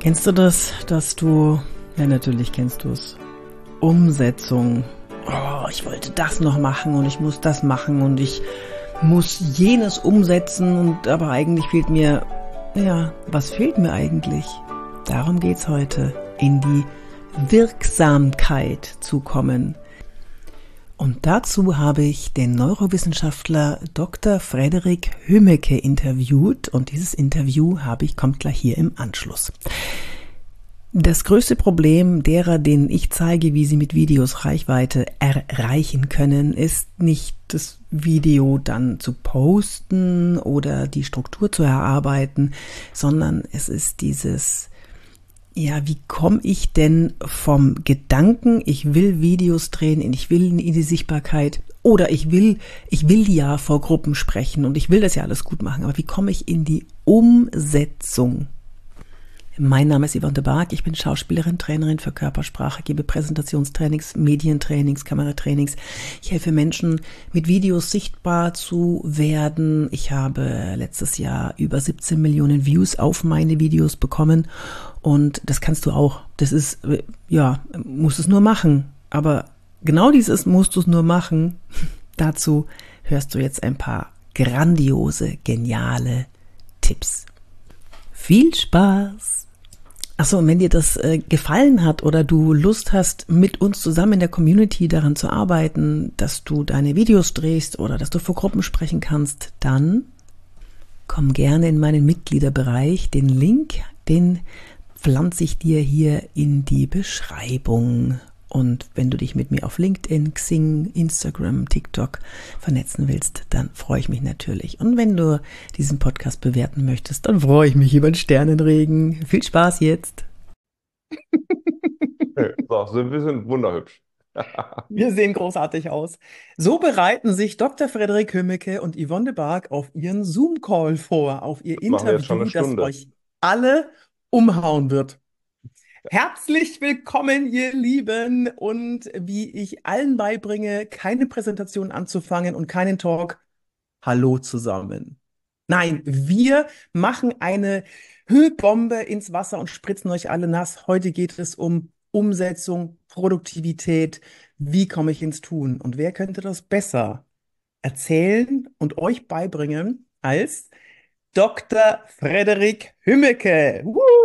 Kennst du das, dass du, ja natürlich kennst du es, Umsetzung, oh, ich wollte das noch machen und ich muss das machen und ich muss jenes umsetzen und aber eigentlich fehlt mir, ja, was fehlt mir eigentlich? Darum geht's heute, in die Wirksamkeit zu kommen. Und dazu habe ich den Neurowissenschaftler Dr. Frederik Hümmeke interviewt und dieses Interview habe ich, kommt gleich hier im Anschluss. Das größte Problem derer, denen ich zeige, wie sie mit Videos Reichweite erreichen können, ist nicht das Video dann zu posten oder die Struktur zu erarbeiten, sondern es ist dieses, ja, wie komme ich denn vom Gedanken, ich will Videos drehen, ich will in die Sichtbarkeit oder ich will, ich will ja vor Gruppen sprechen und ich will das ja alles gut machen, aber wie komme ich in die Umsetzung? Mein Name ist Yvonne de Barg, ich bin Schauspielerin, Trainerin für Körpersprache, gebe Präsentationstrainings, Medientrainings, Kameratrainings. Ich helfe Menschen, mit Videos sichtbar zu werden. Ich habe letztes Jahr über 17 Millionen Views auf meine Videos bekommen und das kannst du auch. Das ist, ja, musst es nur machen. Aber genau dieses musst du es nur machen. Dazu hörst du jetzt ein paar grandiose, geniale Tipps. Viel Spaß! Achso, und wenn dir das äh, gefallen hat oder du Lust hast, mit uns zusammen in der Community daran zu arbeiten, dass du deine Videos drehst oder dass du vor Gruppen sprechen kannst, dann komm gerne in meinen Mitgliederbereich. Den Link, den pflanze ich dir hier in die Beschreibung. Und wenn du dich mit mir auf LinkedIn, Xing, Instagram, TikTok vernetzen willst, dann freue ich mich natürlich. Und wenn du diesen Podcast bewerten möchtest, dann freue ich mich über den Sternenregen. Viel Spaß jetzt. so, wir sind wunderhübsch. Wir sehen großartig aus. So bereiten sich Dr. Frederik Hümmeke und Yvonne de Barg auf ihren Zoom-Call vor, auf ihr das Interview, das euch alle umhauen wird. Herzlich willkommen, ihr Lieben. Und wie ich allen beibringe, keine Präsentation anzufangen und keinen Talk. Hallo zusammen. Nein, wir machen eine Hüllbombe ins Wasser und spritzen euch alle nass. Heute geht es um Umsetzung, Produktivität. Wie komme ich ins Tun? Und wer könnte das besser erzählen und euch beibringen als Dr. Frederik Hümmeke? Woo!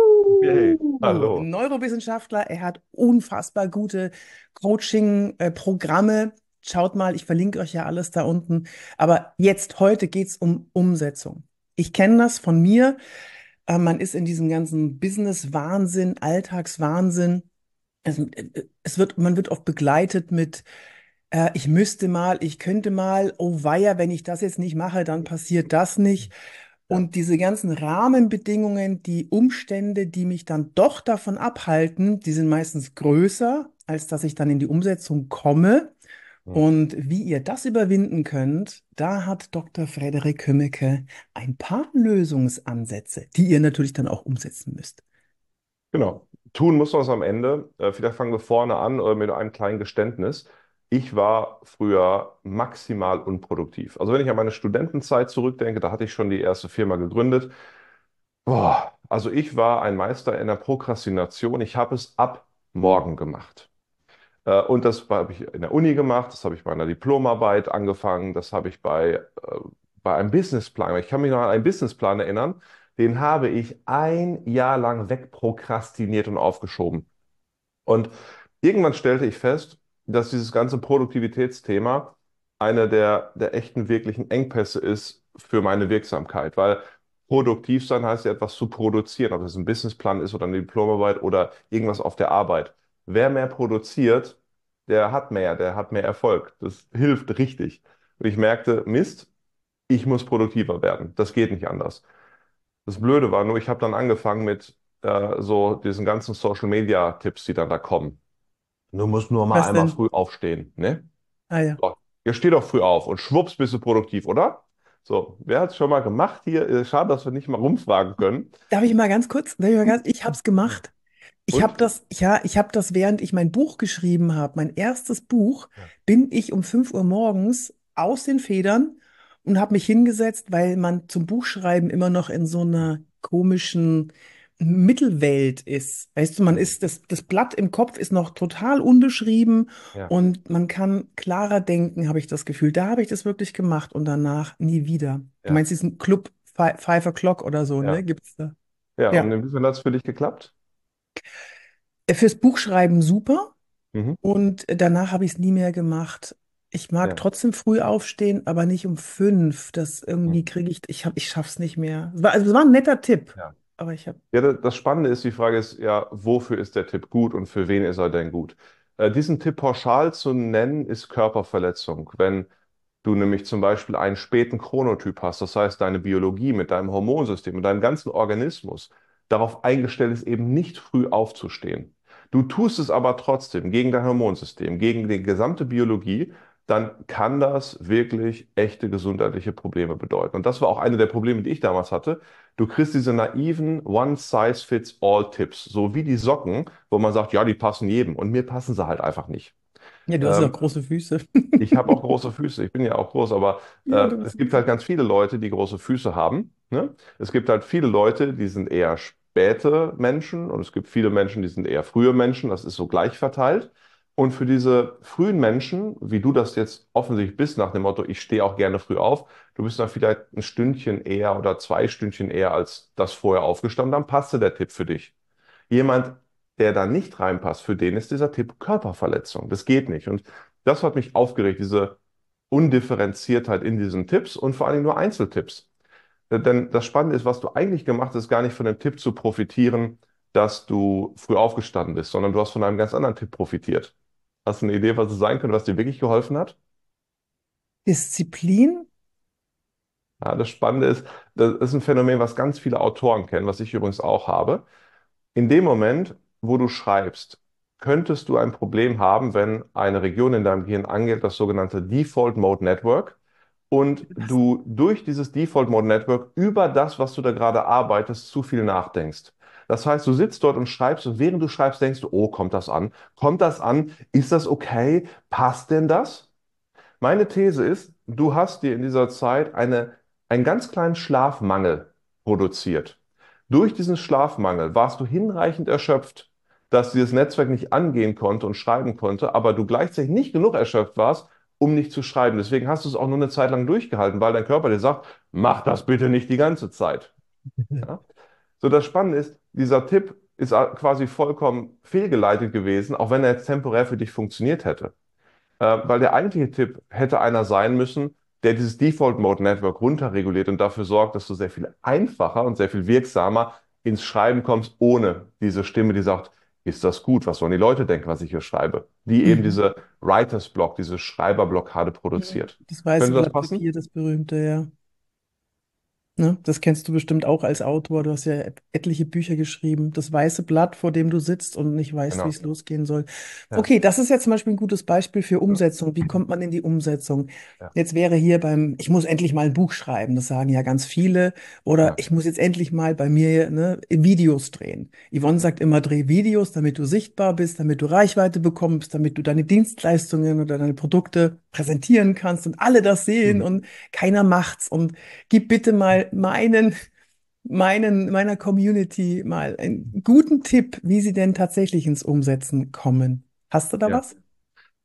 Hey, hallo. Neurowissenschaftler, er hat unfassbar gute Coaching-Programme. Schaut mal, ich verlinke euch ja alles da unten. Aber jetzt, heute geht es um Umsetzung. Ich kenne das von mir. Äh, man ist in diesem ganzen Business-Wahnsinn, Alltagswahnsinn. Es, es, wird, man wird oft begleitet mit, äh, ich müsste mal, ich könnte mal, oh weia, wenn ich das jetzt nicht mache, dann passiert das nicht. Und diese ganzen Rahmenbedingungen, die Umstände, die mich dann doch davon abhalten, die sind meistens größer, als dass ich dann in die Umsetzung komme. Und wie ihr das überwinden könnt, da hat Dr. Frederik Hümmeke ein paar Lösungsansätze, die ihr natürlich dann auch umsetzen müsst. Genau. Tun muss man es am Ende. Äh, vielleicht fangen wir vorne an äh, mit einem kleinen Geständnis ich war früher maximal unproduktiv. Also wenn ich an meine Studentenzeit zurückdenke, da hatte ich schon die erste Firma gegründet. Boah, also ich war ein Meister in der Prokrastination. Ich habe es ab morgen gemacht. Äh, und das habe ich in der Uni gemacht, das habe ich bei einer Diplomarbeit angefangen, das habe ich bei, äh, bei einem Businessplan. Ich kann mich noch an einen Businessplan erinnern, den habe ich ein Jahr lang wegprokrastiniert und aufgeschoben. Und irgendwann stellte ich fest, dass dieses ganze Produktivitätsthema einer der, der echten, wirklichen Engpässe ist für meine Wirksamkeit, weil produktiv sein heißt ja etwas zu produzieren, ob das ein Businessplan ist oder eine Diplomarbeit oder irgendwas auf der Arbeit. Wer mehr produziert, der hat mehr, der hat mehr Erfolg. Das hilft richtig. Und ich merkte, Mist, ich muss produktiver werden. Das geht nicht anders. Das Blöde war nur, ich habe dann angefangen mit äh, so diesen ganzen Social-Media-Tipps, die dann da kommen. Du musst nur mal Was einmal denn? früh aufstehen, ne? Ah ja. So, ihr steht doch früh auf und schwupps bist du produktiv, oder? So, wer hat es schon mal gemacht hier? Äh, Schade, dass wir nicht mal rumfragen können. Darf ich mal ganz kurz? Darf ich mal ganz, ich habe es gemacht. Ich habe das, ja, ich habe das, während ich mein Buch geschrieben habe, mein erstes Buch, bin ich um 5 Uhr morgens aus den Federn und habe mich hingesetzt, weil man zum Buchschreiben immer noch in so einer komischen Mittelwelt ist. Weißt du, man ist, das, das Blatt im Kopf ist noch total unbeschrieben Ja, und man kann klarer denken, habe ich das Gefühl. Da habe ich das wirklich gemacht und danach nie wieder. Du ja, meinst diesen Club Fi- Five O'Clock oder so, ne? ja. Gibt's da? Ja, und Ja. inwiefern hat es für dich geklappt? Fürs Buchschreiben super Mhm. und danach habe ich es nie mehr gemacht. Ich mag Ja. trotzdem früh aufstehen, aber nicht um fünf. Das Mhm. irgendwie kriege ich, ich hab, ich schaff's nicht mehr. Es war, also es war ein netter Tipp, Ja. Aber ich habe Ja, da- das Spannende ist, die Frage ist ja, wofür ist der Tipp gut und für wen ist er denn gut? Äh, diesen Tipp pauschal zu nennen, ist Körperverletzung. Wenn du nämlich zum Beispiel einen späten Chronotyp hast, das heißt, deine Biologie mit deinem Hormonsystem, mit deinem ganzen Organismus darauf eingestellt ist, eben nicht früh aufzustehen. Du tust es aber trotzdem gegen dein Hormonsystem, gegen die gesamte Biologie, dann kann das wirklich echte gesundheitliche Probleme bedeuten. Und das war auch eine der Probleme, die ich damals hatte. Du kriegst diese naiven One-Size-Fits-All-Tipps, so wie die Socken, wo man sagt, ja, die passen jedem. Und mir passen sie halt einfach nicht. Ja, du hast ja auch Ähm, große Füße. ich habe auch große Füße, ich bin ja auch groß, aber Ja, äh, bist es gibt halt ganz viele Leute, die große Füße haben. Ne? Es gibt halt viele Leute, die sind eher späte Menschen und es gibt viele Menschen, die sind eher frühe Menschen. Das ist so gleich verteilt. Und für diese frühen Menschen, wie du das jetzt offensichtlich bist, nach dem Motto, ich stehe auch gerne früh auf, du bist dann vielleicht ein Stündchen eher oder zwei Stündchen eher als das vorher aufgestanden, dann passte der Tipp für dich. Jemand, der da nicht reinpasst, für den ist dieser Tipp Körperverletzung. Das geht nicht. Und das hat mich aufgeregt, diese Undifferenziertheit in diesen Tipps und vor allen Dingen nur Einzeltipps. Denn das Spannende ist, was du eigentlich gemacht hast, gar nicht von dem Tipp zu profitieren, dass du früh aufgestanden bist, sondern du hast von einem ganz anderen Tipp profitiert. Hast du eine Idee, was es sein könnte, was dir wirklich geholfen hat? Disziplin? Ja, das Spannende ist, das ist ein Phänomen, was ganz viele Autoren kennen, was ich übrigens auch habe. In dem Moment, wo du schreibst, könntest du ein Problem haben, wenn eine Region in deinem Gehirn angeht, das sogenannte Default Mode Network, und du durch dieses Default Mode Network über das, was du da gerade arbeitest, zu viel nachdenkst. Das heißt, du sitzt dort und schreibst und während du schreibst, denkst du, oh, kommt das an? Kommt das an? Ist das okay? Passt denn das? Meine These ist, du hast dir in dieser Zeit eine, einen ganz kleinen Schlafmangel produziert. Durch diesen Schlafmangel warst du hinreichend erschöpft, dass dieses Netzwerk nicht angehen konnte und schreiben konnte, aber du gleichzeitig nicht genug erschöpft warst, um nicht zu schreiben. Deswegen hast du es auch nur eine Zeit lang durchgehalten, weil dein Körper dir sagt, mach das bitte nicht die ganze Zeit. Ja? So, das Spannende ist, dieser Tipp ist quasi vollkommen fehlgeleitet gewesen, auch wenn er jetzt temporär für dich funktioniert hätte. Äh, weil der eigentliche Tipp hätte einer sein müssen, der dieses Default Mode Network runterreguliert und dafür sorgt, dass du sehr viel einfacher und sehr viel wirksamer ins Schreiben kommst, ohne diese Stimme, die sagt, ist das gut? Was sollen die Leute denken, was ich hier schreibe? Die eben mhm. diese Writers Block, diese Schreiberblockade produziert. das weiße Könnte das passen? Papier, das berühmte, ja. Ne? Das kennst du bestimmt auch als Autor. Du hast ja et- etliche Bücher geschrieben. Das weiße Blatt, vor dem du sitzt und nicht weißt, wie Genau. es losgehen soll. Ja, Okay, das ist jetzt zum Beispiel ein gutes Beispiel für ja, Umsetzung. Wie kommt man in die Umsetzung? ja, Jetzt wäre hier beim, ich muss endlich mal ein Buch schreiben. Das sagen ja ganz viele. Oder ja. ich muss jetzt endlich mal bei mir, ne, Videos drehen. Yvonne sagt immer, dreh Videos, damit du sichtbar bist, damit du Reichweite bekommst, damit du deine Dienstleistungen oder deine Produkte präsentieren kannst und alle das sehen Mhm. und keiner macht's. Und gib bitte mal meinen, meinen, meiner Community mal einen guten Tipp, wie sie denn tatsächlich ins Umsetzen kommen. Hast du da Ja. was?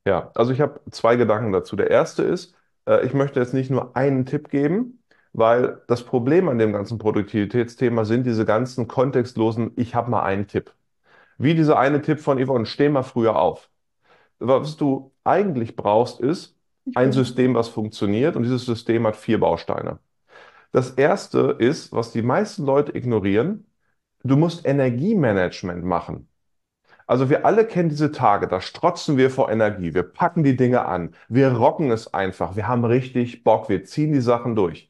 Ja, also ich habe zwei Gedanken dazu. Der erste ist, äh, ich möchte jetzt nicht nur einen Tipp geben, weil das Problem an dem ganzen Produktivitätsthema sind diese ganzen kontextlosen, ich habe mal einen Tipp. Wie dieser eine Tipp von Yvonne, steh mal früher auf. Was du eigentlich brauchst, ist ein. System, was funktioniert und dieses System hat vier Bausteine. Das erste ist, was die meisten Leute ignorieren, du musst Energiemanagement machen. Also wir alle kennen diese Tage, da strotzen wir vor Energie, wir packen die Dinge an, wir rocken es einfach, wir haben richtig Bock, wir ziehen die Sachen durch.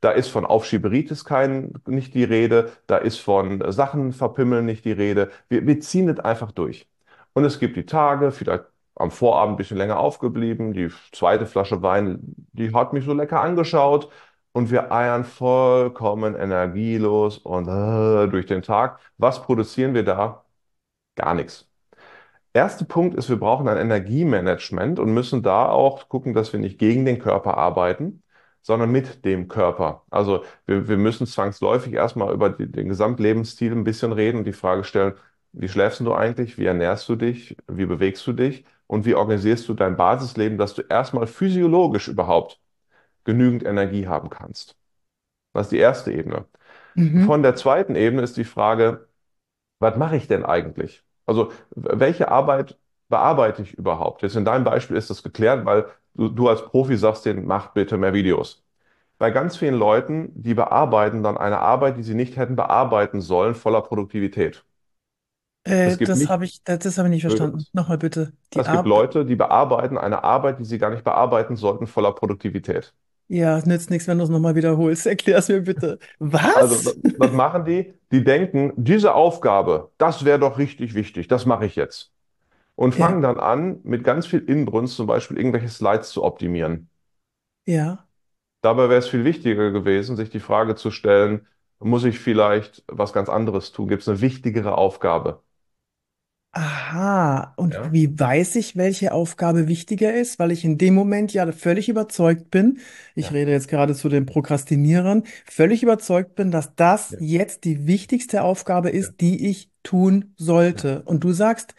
Da ist von Aufschieberitis kein, nicht die Rede, da ist von Sachen verpimmeln nicht die Rede. Wir, wir ziehen es einfach durch. Und es gibt die Tage, vielleicht am Vorabend ein bisschen länger aufgeblieben, die zweite Flasche Wein, die hat mich so lecker angeschaut und wir eiern vollkommen energielos und äh, durch den Tag. Was produzieren wir da? Gar nichts. Erster Punkt ist, wir brauchen ein Energiemanagement und müssen da auch gucken, dass wir nicht gegen den Körper arbeiten, sondern mit dem Körper. Also wir, wir müssen zwangsläufig erstmal über die, den Gesamtlebensstil ein bisschen reden und die Frage stellen, wie schläfst du eigentlich, wie ernährst du dich, wie bewegst du dich und wie organisierst du dein Basisleben, dass du erstmal physiologisch überhaupt genügend Energie haben kannst. Das ist die erste Ebene. Mhm. Von der zweiten Ebene ist die Frage, was mache ich denn eigentlich? Also welche Arbeit bearbeite ich überhaupt? Jetzt in deinem Beispiel ist das geklärt, weil du, du als Profi sagst denen, mach bitte mehr Videos. Bei ganz vielen Leuten, die bearbeiten dann eine Arbeit, die sie nicht hätten bearbeiten sollen, voller Produktivität. Äh, das habe ich, das, das habe ich nicht verstanden. Nochmal bitte. Die es gibt. Leute, die bearbeiten eine Arbeit, die sie gar nicht bearbeiten sollten, voller Produktivität. Ja, nützt nichts, wenn du es nochmal wiederholst. Erklär es mir bitte. Also, Was? wa- was machen die? Die denken, diese Aufgabe, das wäre doch richtig wichtig, das mache ich jetzt. Und Ja, fangen dann an, mit ganz viel Inbrunst zum Beispiel irgendwelche Slides zu optimieren. ja. Dabei wäre es viel wichtiger gewesen, sich die Frage zu stellen, muss ich vielleicht was ganz anderes tun? Gibt es eine wichtigere Aufgabe? Aha. Und Ja, wie weiß ich, welche Aufgabe wichtiger ist? Weil ich in dem Moment ja völlig überzeugt bin, ich ja, rede jetzt gerade zu den Prokrastinierern, völlig überzeugt bin, dass das ja, jetzt die wichtigste Aufgabe ja, ist, die ich tun ja. sollte. Und du sagst,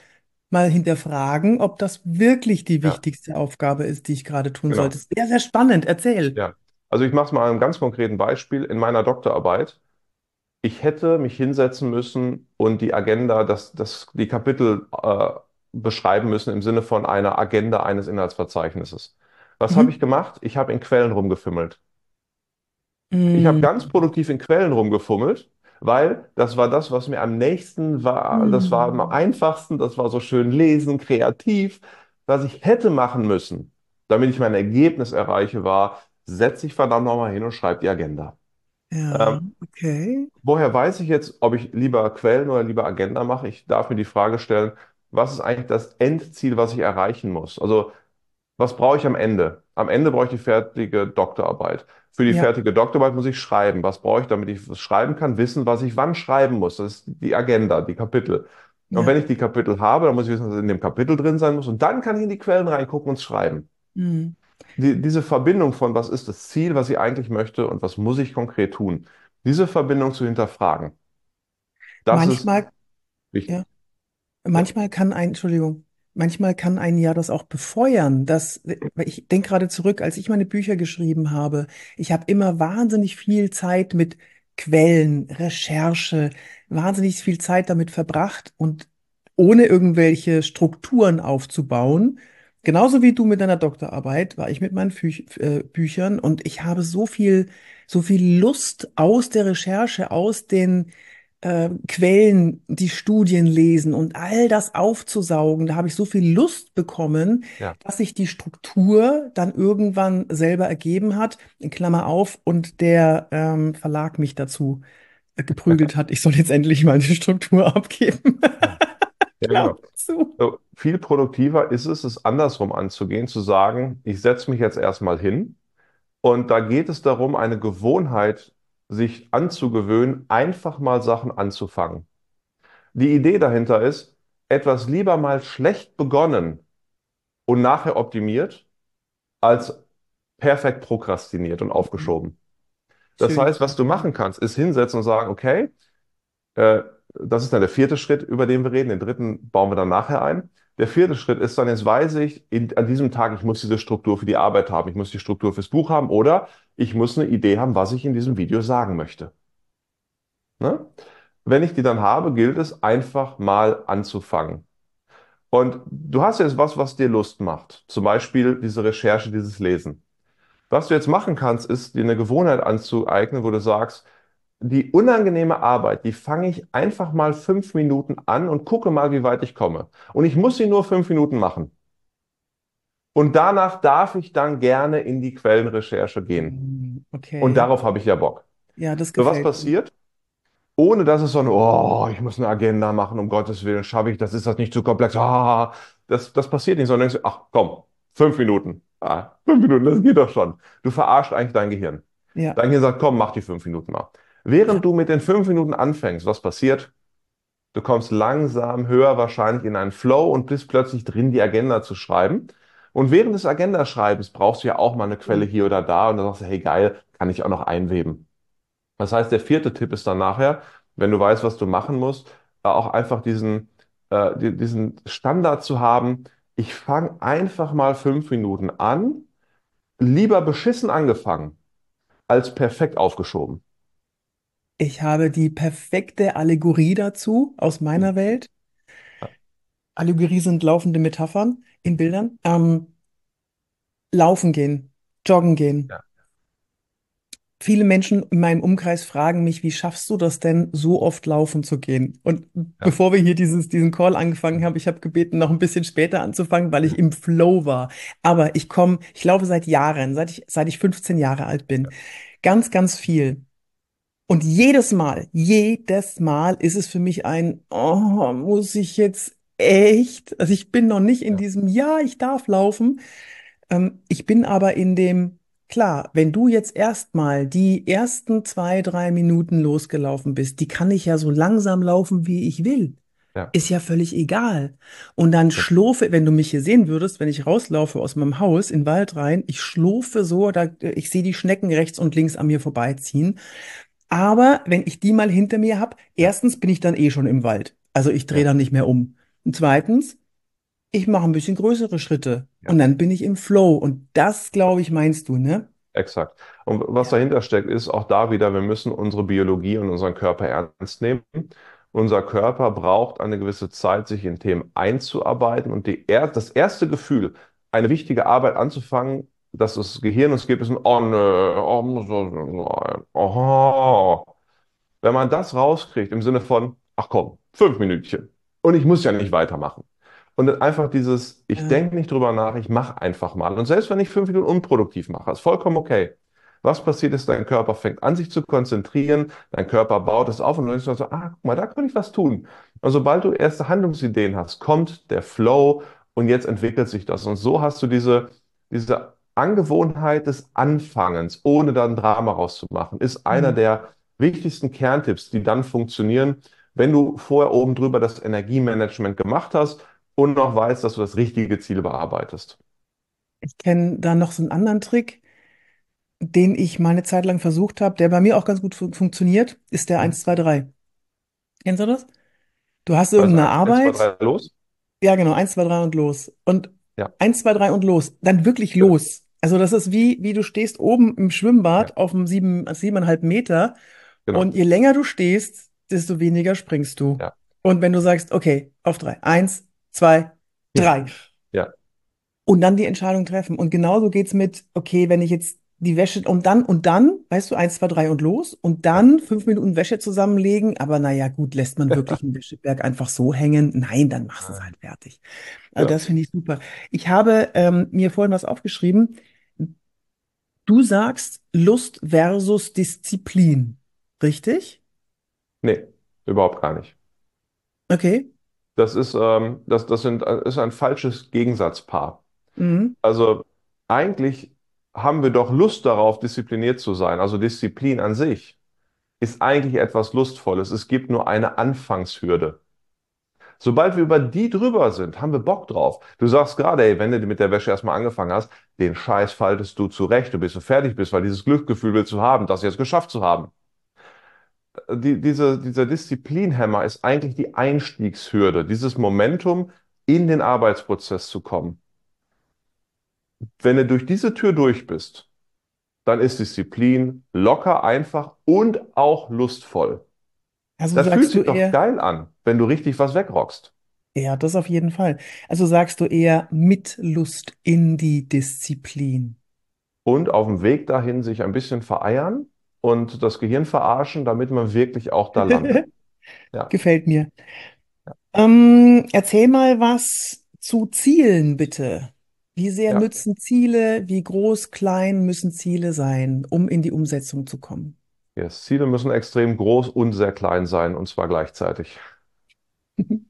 mal hinterfragen, ob das wirklich die ja. wichtigste Aufgabe ist, die ich gerade tun sollte. Genau. Sehr, sehr spannend. Erzähl. Ja. Also ich mache es mal an einem ganz konkreten Beispiel. In meiner Doktorarbeit, ich hätte mich hinsetzen müssen und die Agenda, das, das, die Kapitel äh, beschreiben müssen im Sinne von einer Agenda eines Inhaltsverzeichnisses. Was habe ich Mhm. gemacht? Ich habe in Quellen rumgefimmelt. Ich habe Mm, ganz produktiv in Quellen rumgefummelt, weil das war das, was mir am nächsten war. Das war am mm, einfachsten, das war so schön lesen, kreativ. Was ich hätte machen müssen, damit ich mein Ergebnis erreiche, war, setz dich verdammt nochmal hin und schreib die Agenda. Ja, Ähm, okay. woher weiß ich jetzt, ob ich lieber Quellen oder lieber Agenda mache? Ich darf mir die Frage stellen, was ist eigentlich das Endziel, was ich erreichen muss? Also was brauche ich am Ende? Am Ende brauche ich die fertige Doktorarbeit. Für die Ja, fertige Doktorarbeit muss ich schreiben. Was brauche ich, damit ich was schreiben kann? Wissen, was ich wann schreiben muss. Das ist die Agenda, die Kapitel. Und wenn ja. ich die Kapitel habe, dann muss ich wissen, was in dem Kapitel drin sein muss. Und dann kann ich in die Quellen reingucken und schreiben. Mm. Die, diese Verbindung von, was ist das Ziel, was ich eigentlich möchte und was muss ich konkret tun, diese Verbindung zu hinterfragen, das Manchmal, ja. Manchmal kann ein, Entschuldigung, manchmal kann ein ja das auch befeuern. dass ich denke gerade zurück, als ich meine Bücher geschrieben habe, ich habe immer wahnsinnig viel Zeit mit Quellen, Recherche, wahnsinnig viel Zeit damit verbracht und ohne irgendwelche Strukturen aufzubauen. Genauso wie du mit deiner Doktorarbeit war ich mit meinen Fü äh, Büchern und ich habe so viel, so viel Lust aus der Recherche, aus den äh, Quellen, die Studien lesen und all das aufzusaugen, da habe ich so viel Lust bekommen, ja, dass sich die Struktur dann irgendwann selber ergeben hat, in Klammer auf, und der ähm, Verlag mich dazu äh, geprügelt hat, ich soll jetzt endlich mal die Struktur abgeben. Ja, genau. So, viel produktiver ist es, es andersrum anzugehen, zu sagen, ich setze mich jetzt erstmal hin und da geht es darum, eine Gewohnheit sich anzugewöhnen, einfach mal Sachen anzufangen. Die Idee dahinter ist, etwas lieber mal schlecht begonnen und nachher optimiert, als perfekt prokrastiniert und aufgeschoben. Das Schön. heißt, was du machen kannst, ist hinsetzen und sagen, okay, Äh, das ist dann der vierte Schritt, über den wir reden. Den dritten bauen wir dann nachher ein. Der vierte Schritt ist dann, jetzt weiß ich, in, an diesem Tag, ich muss diese Struktur für die Arbeit haben, ich muss die Struktur fürs Buch haben oder ich muss eine Idee haben, was ich in diesem Video sagen möchte. Ne? Wenn ich die dann habe, gilt es einfach mal anzufangen. Und du hast jetzt was, was dir Lust macht. Zum Beispiel diese Recherche, dieses Lesen. Was du jetzt machen kannst, ist dir eine Gewohnheit anzueignen, wo du sagst, die unangenehme Arbeit, die fange ich einfach mal fünf Minuten an und gucke mal, wie weit ich komme. Und ich muss sie nur fünf Minuten machen. Und danach darf ich dann gerne in die Quellenrecherche gehen. Mm, Und Okay. darauf habe ich ja Bock. Ja, das So was gefällt passiert, ohne dass es so ein, oh, ich muss eine Agenda machen, um Gottes Willen, schaffe ich das, ist das nicht zu komplex? Ah, das, das passiert nicht, sondern denkst du, ach komm, fünf Minuten. Ah, fünf Minuten, das geht doch schon. Du verarscht eigentlich dein Gehirn. Ja, Dein Gehirn sagt, komm, mach die fünf Minuten mal. Während du mit den fünf Minuten anfängst, was passiert? Du kommst langsam, höher wahrscheinlich in einen Flow und bist plötzlich drin, die Agenda zu schreiben. Und während des Agendaschreibens brauchst du ja auch mal eine Quelle hier oder da und dann sagst du, hey geil, kann ich auch noch einweben. Das heißt, der vierte Tipp ist dann nachher, wenn du weißt, was du machen musst, auch einfach diesen, äh, diesen Standard zu haben. Ich fange einfach mal fünf Minuten an, lieber beschissen angefangen als perfekt aufgeschoben. Ich habe die perfekte Allegorie dazu aus meiner Welt. Allegorie sind laufende Metaphern in Bildern. Ähm, laufen gehen, joggen gehen. Ja. Viele Menschen in meinem Umkreis fragen mich, wie schaffst du das denn, so oft laufen zu gehen? Und Ja. bevor wir hier dieses, diesen Call angefangen haben, ich habe gebeten, noch ein bisschen später anzufangen, weil ich im Flow war. Aber ich komme, ich laufe seit Jahren, seit ich, seit ich 15 Jahre alt bin, ganz, ganz viel. Und jedes Mal, jedes Mal ist es für mich ein, oh, muss ich jetzt echt? Also ich bin noch nicht in Ja. diesem, ja, ich darf laufen. Ähm, ich bin aber in dem, klar, wenn du jetzt erstmal die ersten zwei, drei Minuten losgelaufen bist, die kann ich ja so langsam laufen, wie ich will. Ja. Ist ja völlig egal. Und dann schlurfe, wenn du mich hier sehen würdest, wenn ich rauslaufe aus meinem Haus in den Wald rein, ich schlurfe so, da, ich sehe die Schnecken rechts und links an mir vorbeiziehen. Aber wenn ich die mal hinter mir habe, erstens bin ich dann eh schon im Wald. Also ich drehe Ja. dann nicht mehr um. Und zweitens, ich mache ein bisschen größere Schritte. Ja. Und dann bin ich im Flow. Und das, glaube ich, meinst du, ne? Exakt. Und was dahinter steckt, ist auch da wieder, wir müssen unsere Biologie und unseren Körper ernst nehmen. Unser Körper braucht eine gewisse Zeit, sich in Themen einzuarbeiten. Und die das erste Gefühl, eine wichtige Arbeit anzufangen, dass das Gehirn uns gibt, ist ein Oh, nö, oh? Oh. Wenn man das rauskriegt im Sinne von, ach komm, fünf Minütchen und ich muss ja nicht weitermachen. Und dann einfach dieses, ich denke nicht drüber nach, ich mache einfach mal. Und selbst wenn ich fünf Minuten unproduktiv mache, ist vollkommen okay. Was passiert ist, dein Körper fängt an, sich zu konzentrieren, dein Körper baut es auf und du denkst so, ah, guck mal, da kann ich was tun. Und sobald du erste Handlungsideen hast, kommt der Flow und jetzt entwickelt sich das. Und so hast du diese, diese Angewohnheit des Anfangens, ohne dann Drama rauszumachen, ist einer Mhm. der wichtigsten Kerntipps, die dann funktionieren, wenn du vorher oben drüber das Energiemanagement gemacht hast und noch weißt, dass du das richtige Ziel bearbeitest. Ich kenne da noch so einen anderen Trick, den ich mal eine Zeit lang versucht habe, der bei mir auch ganz gut fun funktioniert, ist der Mhm. 1, 2, 3. Kennst du das? Du hast Also irgendeine eins, zwei, Arbeit. drei, los? Ja, genau, 1, 2, 3 und los. Und Ja. 1, 2, 3 und los. Dann wirklich los. Also das ist wie, wie du stehst oben im Schwimmbad Ja. auf dem sieben, siebeneinhalb Meter Genau. und je länger du stehst, desto weniger springst du. Ja. Und wenn du sagst, okay, auf drei, eins, zwei, drei. Ja. Und dann die Entscheidung treffen. Und genauso geht's mit, okay, wenn ich jetzt die Wäsche und dann und dann, weißt du, eins, zwei, drei und los und dann fünf Minuten Wäsche zusammenlegen. Aber naja, gut, lässt man wirklich einen Wäscheberg einfach so hängen? Nein, dann machst du es halt fertig. Also Ja. das finde ich super. Ich habe ähm, mir vorhin was aufgeschrieben. Du sagst Lust versus Disziplin, richtig? Nee, überhaupt gar nicht. Okay. Das ist, ähm, das, das sind, ist ein falsches Gegensatzpaar. Mhm. Also eigentlich haben wir doch Lust darauf, diszipliniert zu sein. Also Disziplin an sich ist eigentlich etwas Lustvolles. Es gibt nur eine Anfangshürde. Sobald wir über die drüber sind, haben wir Bock drauf. Du sagst gerade, ey, wenn du mit der Wäsche erstmal angefangen hast, den Scheiß faltest du zurecht, du bist so fertig bist, weil dieses Glücksgefühl willst du haben, das jetzt geschafft zu haben. Die, diese, dieser Disziplinhemmer ist eigentlich die Einstiegshürde, dieses Momentum, in den Arbeitsprozess zu kommen. Wenn du durch diese Tür durch bist, dann ist Disziplin locker, einfach und auch lustvoll. Also Das fühlt sich doch eher, geil an, wenn du richtig was wegrockst. ja, das auf jeden Fall. Also sagst du eher mit Lust in die Disziplin. Und auf dem Weg dahin sich ein bisschen vereiern und das Gehirn verarschen, damit man wirklich auch da landet. Ja. Gefällt mir. Ähm, erzähl mal was zu Zielen, bitte. Wie sehr Ja. nützen Ziele, wie groß, klein müssen Ziele sein, um in die Umsetzung zu kommen? Yes. Ziele müssen extrem groß und sehr klein sein, und zwar gleichzeitig.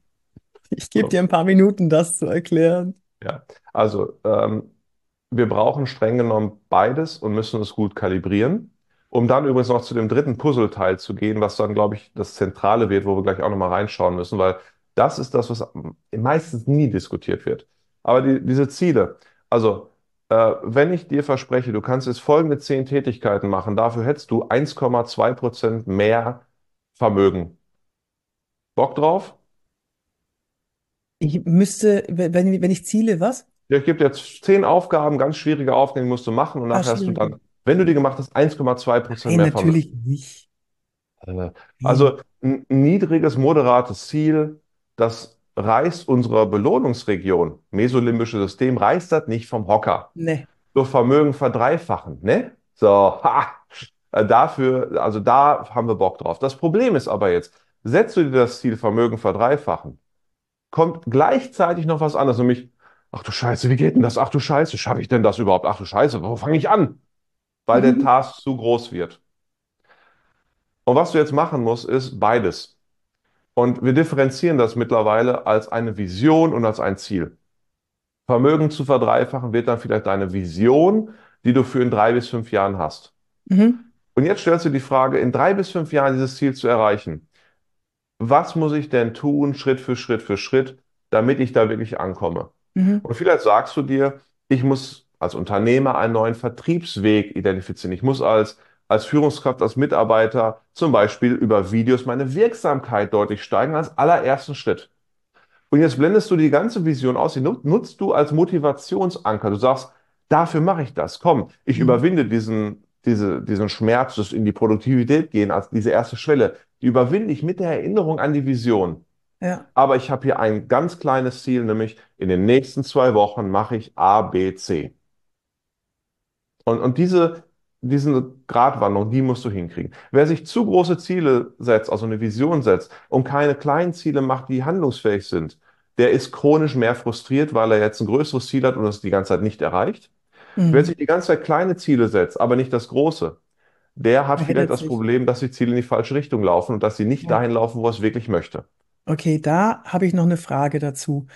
Ich gebe So. dir ein paar Minuten, das zu erklären. Ja. Also, ähm, wir brauchen streng genommen beides und müssen es gut kalibrieren. Um dann übrigens noch zu dem dritten Puzzleteil zu gehen, was dann, glaube ich, das Zentrale wird, wo wir gleich auch nochmal reinschauen müssen, weil das ist das, was meistens nie diskutiert wird. Aber die, diese Ziele, Also, äh, wenn ich dir verspreche, du kannst jetzt folgende zehn Tätigkeiten machen, dafür hättest du 1,2 Prozent mehr Vermögen. Bock drauf? Ich müsste, wenn, wenn ich ziele, was? Ja, ich gebe dir jetzt zehn Aufgaben, ganz schwierige Aufgaben, die musst du machen und Ah, nachher hast du dann, wenn du die gemacht hast, 1,2 Prozent Nein, mehr Vermögen. natürlich nicht. Äh, Nee. Also ein niedriges, moderates Ziel, das reißt unsere Belohnungsregion, mesolimbische System, reißt das nicht vom Hocker. Nee. So Vermögen verdreifachen, ne? So, ha, Äh, dafür, also da haben wir Bock drauf. Das Problem ist aber jetzt, setzt du dir das Ziel Vermögen verdreifachen, kommt gleichzeitig noch was anderes, nämlich, ach du Scheiße, wie geht denn das? Ach du Scheiße, schaffe ich denn das überhaupt? Ach du Scheiße, wo fange ich an? Weil der Mhm. Task zu groß wird. Und was du jetzt machen musst, ist beides. Und wir differenzieren das mittlerweile als eine Vision und als ein Ziel. Vermögen zu verdreifachen wird dann vielleicht deine Vision, die du für in drei bis fünf Jahren hast. Mhm. Und jetzt stellst du die Frage, in drei bis fünf Jahren dieses Ziel zu erreichen. Was muss ich denn tun, Schritt für Schritt für Schritt, damit ich da wirklich ankomme? Mhm. Und vielleicht sagst du dir, ich muss als Unternehmer einen neuen Vertriebsweg identifizieren. Ich muss als, als Führungskraft, als Mitarbeiter zum Beispiel über Videos meine Wirksamkeit deutlich steigern als allerersten Schritt. Und jetzt blendest du die ganze Vision aus, die nut- nutzt du als Motivationsanker. Du sagst, dafür mache ich das. Komm, ich Mhm. überwinde diesen, diese, diesen Schmerz, das in die Produktivität gehen, als diese erste Schwelle. Die überwinde ich mit der Erinnerung an die Vision. Ja. Aber ich habe hier ein ganz kleines Ziel, nämlich in den nächsten zwei Wochen mache ich A, B, C. Und, und diese, diese Gratwanderung, die musst du hinkriegen. Wer sich zu große Ziele setzt, also eine Vision setzt und keine kleinen Ziele macht, die handlungsfähig sind, der ist chronisch mehr frustriert, weil er jetzt ein größeres Ziel hat und es die ganze Zeit nicht erreicht. Wer Mhm. sich die ganze Zeit kleine Ziele setzt, aber nicht das große, der hat vielleicht das sich. Problem, dass die Ziele in die falsche Richtung laufen und dass sie nicht Ja. dahin laufen, wo er es wirklich möchte. Okay, da habe ich noch eine Frage dazu.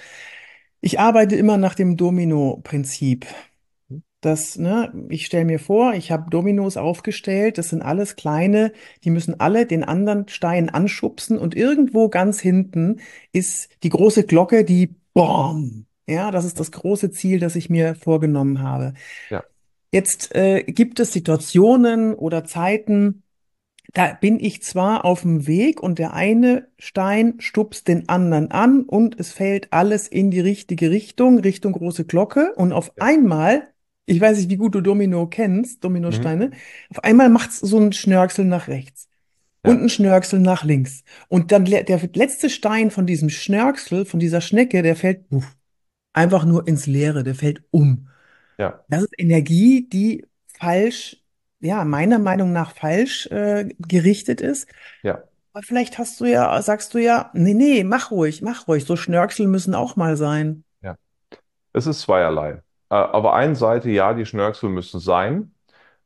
Ich arbeite immer nach dem Domino-Prinzip. Das, ne, ich stelle mir vor, ich habe Dominos aufgestellt, das sind alles kleine, die müssen alle den anderen Stein anschubsen und irgendwo ganz hinten ist die große Glocke, die BOM! Ja, das ist das große Ziel, das ich mir vorgenommen habe. Ja. Jetzt äh, gibt es Situationen oder Zeiten, da bin ich zwar auf dem Weg und der eine Stein stupst den anderen an und es fällt alles in die richtige Richtung, Richtung große Glocke und auf einmal, ich weiß nicht, wie gut du Domino kennst, Mhm. Dominosteine, auf einmal macht's so ein Schnörkel nach rechts und Ja. ein Schnörkel nach links und dann der letzte Stein von diesem Schnörkel, von dieser Schnecke, der fällt puff, einfach nur ins Leere, der fällt um. Ja. Das ist Energie, die falsch, ja, meiner Meinung nach falsch äh, gerichtet ist. Ja. Aber vielleicht hast du ja, sagst du ja, nee, nee, mach ruhig, mach ruhig. So Schnörkel müssen auch mal sein. Ja. Es ist zweierlei. Äh, Auf der einen Seite, ja, die Schnörkel müssen sein.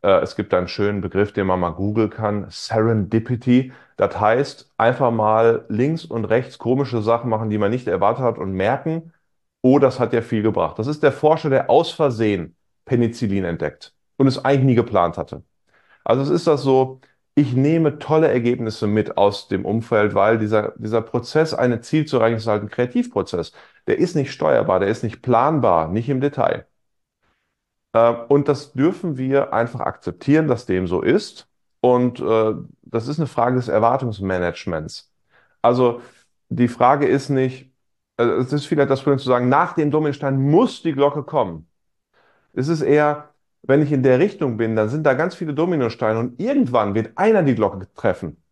Äh, Es gibt einen schönen Begriff, den man mal googeln kann, Serendipity. Das heißt, einfach mal links und rechts komische Sachen machen, die man nicht erwartet hat und merken, oh, das hat ja viel gebracht. Das ist der Forscher, der aus Versehen Penicillin entdeckt und es eigentlich nie geplant hatte. Also es ist das so, ich nehme tolle Ergebnisse mit aus dem Umfeld, weil dieser, dieser Prozess, ein Ziel zu erreichen, ist halt ein Kreativprozess. Der ist nicht steuerbar, der ist nicht planbar, nicht im Detail. Äh, Und das dürfen wir einfach akzeptieren, dass dem so ist. Und äh, das ist eine Frage des Erwartungsmanagements. Also die Frage ist nicht, äh, es ist vielleicht das Problem zu sagen, nach dem Dominostein muss die Glocke kommen. Es ist eher, wenn ich in der Richtung bin, dann sind da ganz viele Dominosteine und irgendwann wird einer die Glocke treffen.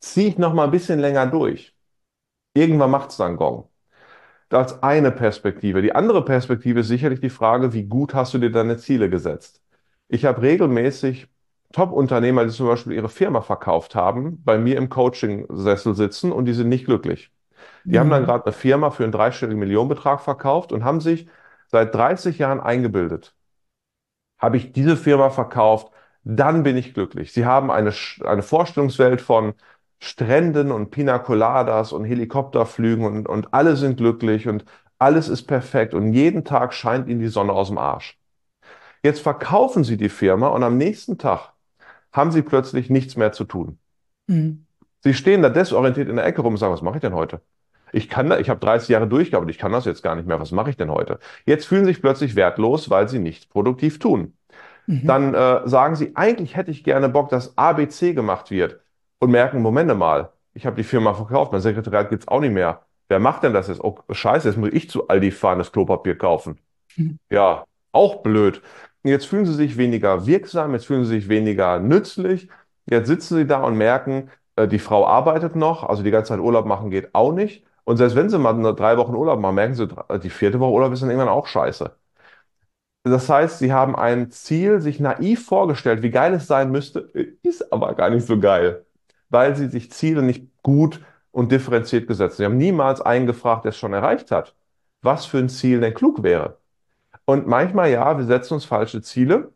Ziehe ich noch mal ein bisschen länger durch. Irgendwann macht es dann Gong. Das ist eine Perspektive. Die andere Perspektive ist sicherlich die Frage, wie gut hast du dir deine Ziele gesetzt? Ich habe regelmäßig Top-Unternehmer, die zum Beispiel ihre Firma verkauft haben, bei mir im Coaching-Sessel sitzen und die sind nicht glücklich. Die haben dann Mhm. gerade eine Firma für einen dreistelligen Millionenbetrag verkauft und haben sich seit 30 Jahren eingebildet. Habe ich diese Firma verkauft, dann bin ich glücklich. Sie haben eine, eine Vorstellungswelt von Stränden und Pina Coladas und Helikopterflügen und, und alle sind glücklich und alles ist perfekt und jeden Tag scheint ihnen die Sonne aus dem Arsch. Jetzt verkaufen sie die Firma und am nächsten Tag haben sie plötzlich nichts mehr zu tun. Mhm. Sie stehen da desorientiert in der Ecke rum und sagen, was mache ich denn heute? Ich kann da, ich habe 30 Jahre durchgearbeitet, ich kann das jetzt gar nicht mehr. Was mache ich denn heute? Jetzt fühlen sie sich plötzlich wertlos, weil sie nicht produktiv tun. Mhm. Dann äh, sagen sie, eigentlich hätte ich gerne Bock, dass ABC gemacht wird und merken, Momente mal, ich habe die Firma verkauft, mein Sekretariat gibt's auch nicht mehr. Wer macht denn das jetzt? Oh, scheiße, jetzt muss ich zu Aldi fahren, das Klopapier kaufen. Mhm. Ja, auch blöd. Jetzt fühlen sie sich weniger wirksam, jetzt fühlen sie sich weniger nützlich. Jetzt sitzen sie da und merken, äh, die Frau arbeitet noch, also die ganze Zeit Urlaub machen geht auch nicht. Und selbst wenn sie mal drei Wochen Urlaub machen, merken sie, die vierte Woche Urlaub ist dann irgendwann auch scheiße. Das heißt, sie haben ein Ziel sich naiv vorgestellt, wie geil es sein müsste, ist aber gar nicht so geil, weil sie sich Ziele nicht gut und differenziert gesetzt haben. Sie haben niemals einen gefragt, der es schon erreicht hat, was für ein Ziel denn klug wäre. Und manchmal, ja, wir setzen uns falsche Ziele.